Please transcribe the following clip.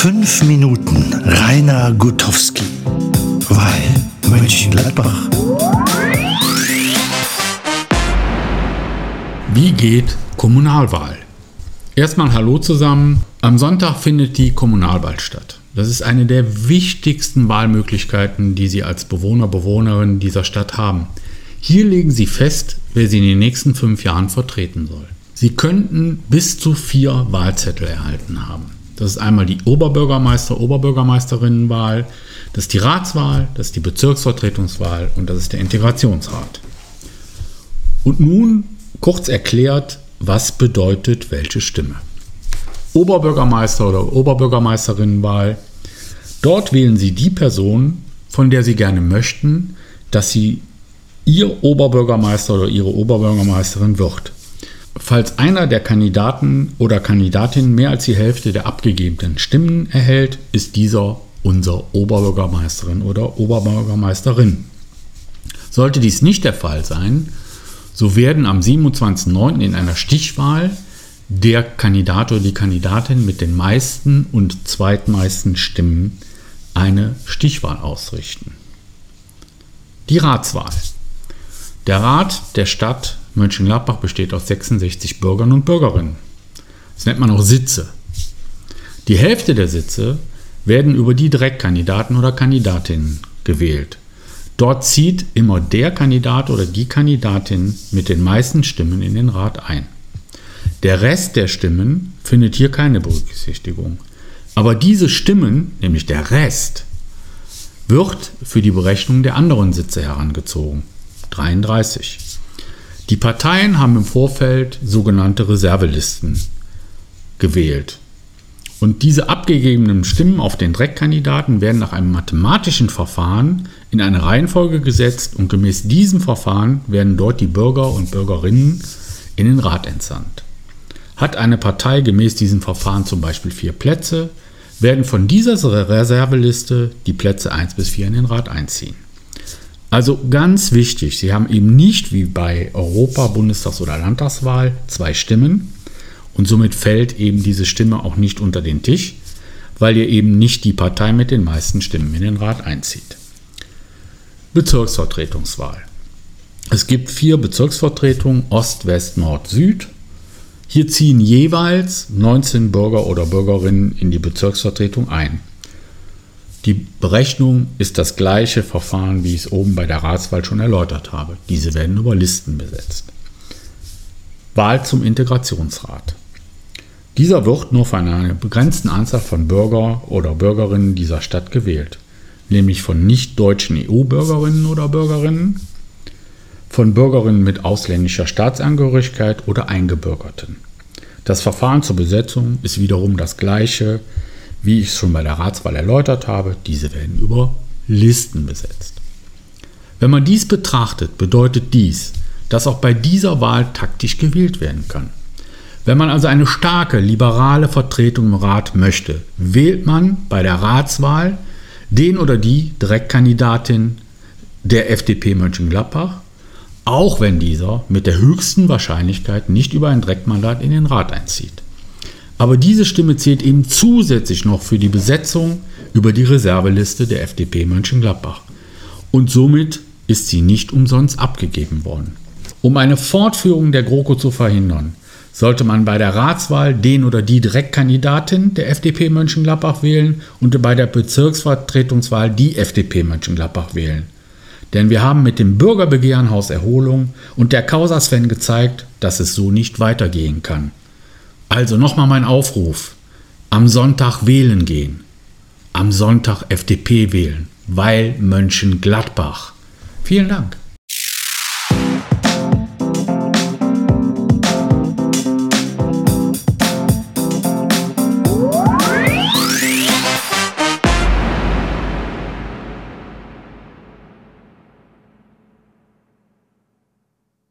fünf Minuten Rainer Gutowski. Weil Mönchengladbach. Wie geht Kommunalwahl? Erstmal Hallo zusammen. Am Sonntag findet die Kommunalwahl statt. Das ist eine der wichtigsten Wahlmöglichkeiten, die Sie als Bewohner, Bewohnerin dieser Stadt haben. Hier legen Sie fest, wer Sie in den nächsten fünf Jahren vertreten soll. Sie könnten bis zu vier Wahlzettel erhalten haben. Das ist einmal die Oberbürgermeister, Oberbürgermeisterinnenwahl, das ist die Ratswahl, das ist die Bezirksvertretungswahl und das ist der Integrationsrat. Und nun kurz erklärt, was bedeutet welche Stimme. Oberbürgermeister oder Oberbürgermeisterinnenwahl. Dort wählen Sie die Person, von der Sie gerne möchten, dass sie Ihr Oberbürgermeister oder Ihre Oberbürgermeisterin wird. Falls einer der Kandidaten oder Kandidatinnen mehr als die Hälfte der abgegebenen Stimmen erhält, ist dieser unser Oberbürgermeisterin oder Oberbürgermeisterin. Sollte dies nicht der Fall sein, so werden am 27.09. in einer Stichwahl der Kandidat oder die Kandidatin mit den meisten und zweitmeisten Stimmen eine Stichwahl ausrichten. Die Ratswahl. Der Rat der Stadt Mönchengladbach besteht aus 66 Bürgern und Bürgerinnen. Das nennt man auch Sitze. Die Hälfte der Sitze werden über die Direktkandidaten oder Kandidatinnen gewählt. Dort zieht immer der Kandidat oder die Kandidatin mit den meisten Stimmen in den Rat ein. Der Rest der Stimmen findet hier keine Berücksichtigung. Aber diese Stimmen, nämlich der Rest, wird für die Berechnung der anderen Sitze herangezogen. 33. Die Parteien haben im Vorfeld sogenannte Reservelisten gewählt. Und diese abgegebenen Stimmen auf den Dreckkandidaten werden nach einem mathematischen Verfahren in eine Reihenfolge gesetzt und gemäß diesem Verfahren werden dort die Bürger und Bürgerinnen in den Rat entsandt. Hat eine Partei gemäß diesem Verfahren zum Beispiel vier Plätze, werden von dieser Reserveliste die Plätze 1 bis 4 in den Rat einziehen. Also ganz wichtig, Sie haben eben nicht wie bei Europa-, Bundestags- oder Landtagswahl zwei Stimmen und somit fällt eben diese Stimme auch nicht unter den Tisch, weil ihr eben nicht die Partei mit den meisten Stimmen in den Rat einzieht. Bezirksvertretungswahl. Es gibt vier Bezirksvertretungen Ost, West, Nord, Süd hier ziehen jeweils 19 Bürger oder Bürgerinnen in die Bezirksvertretung ein. Die Berechnung ist das gleiche Verfahren, wie ich es oben bei der Ratswahl schon erläutert habe. Diese werden über Listen besetzt. Wahl zum Integrationsrat. Dieser wird nur von einer begrenzten Anzahl von Bürger oder Bürgerinnen dieser Stadt gewählt, nämlich von nicht-deutschen EU-Bürgerinnen oder Bürgerinnen, von Bürgerinnen mit ausländischer Staatsangehörigkeit oder Eingebürgerten. Das Verfahren zur Besetzung ist wiederum das gleiche, wie ich es schon bei der Ratswahl erläutert habe. Diese werden über Listen besetzt. Wenn man dies betrachtet, bedeutet dies, dass auch bei dieser Wahl taktisch gewählt werden kann. Wenn man also eine starke liberale Vertretung im Rat möchte, wählt man bei der Ratswahl den oder die Direktkandidatin der FDP Mönchengladbach auch wenn dieser mit der höchsten Wahrscheinlichkeit nicht über ein Dreckmandat in den Rat einzieht. Aber diese Stimme zählt eben zusätzlich noch für die Besetzung über die Reserveliste der FDP Mönchengladbach. Und somit ist sie nicht umsonst abgegeben worden. Um eine Fortführung der GroKo zu verhindern, sollte man bei der Ratswahl den oder die Direktkandidatin der FDP Mönchengladbach wählen und bei der Bezirksvertretungswahl die FDP Mönchengladbach wählen. Denn wir haben mit dem Bürgerbegehren Haus Erholung und der Causa Sven gezeigt, dass es so nicht weitergehen kann. Also nochmal mein Aufruf. Am Sonntag wählen gehen. Am Sonntag FDP wählen, weil Mönchengladbach. Vielen Dank.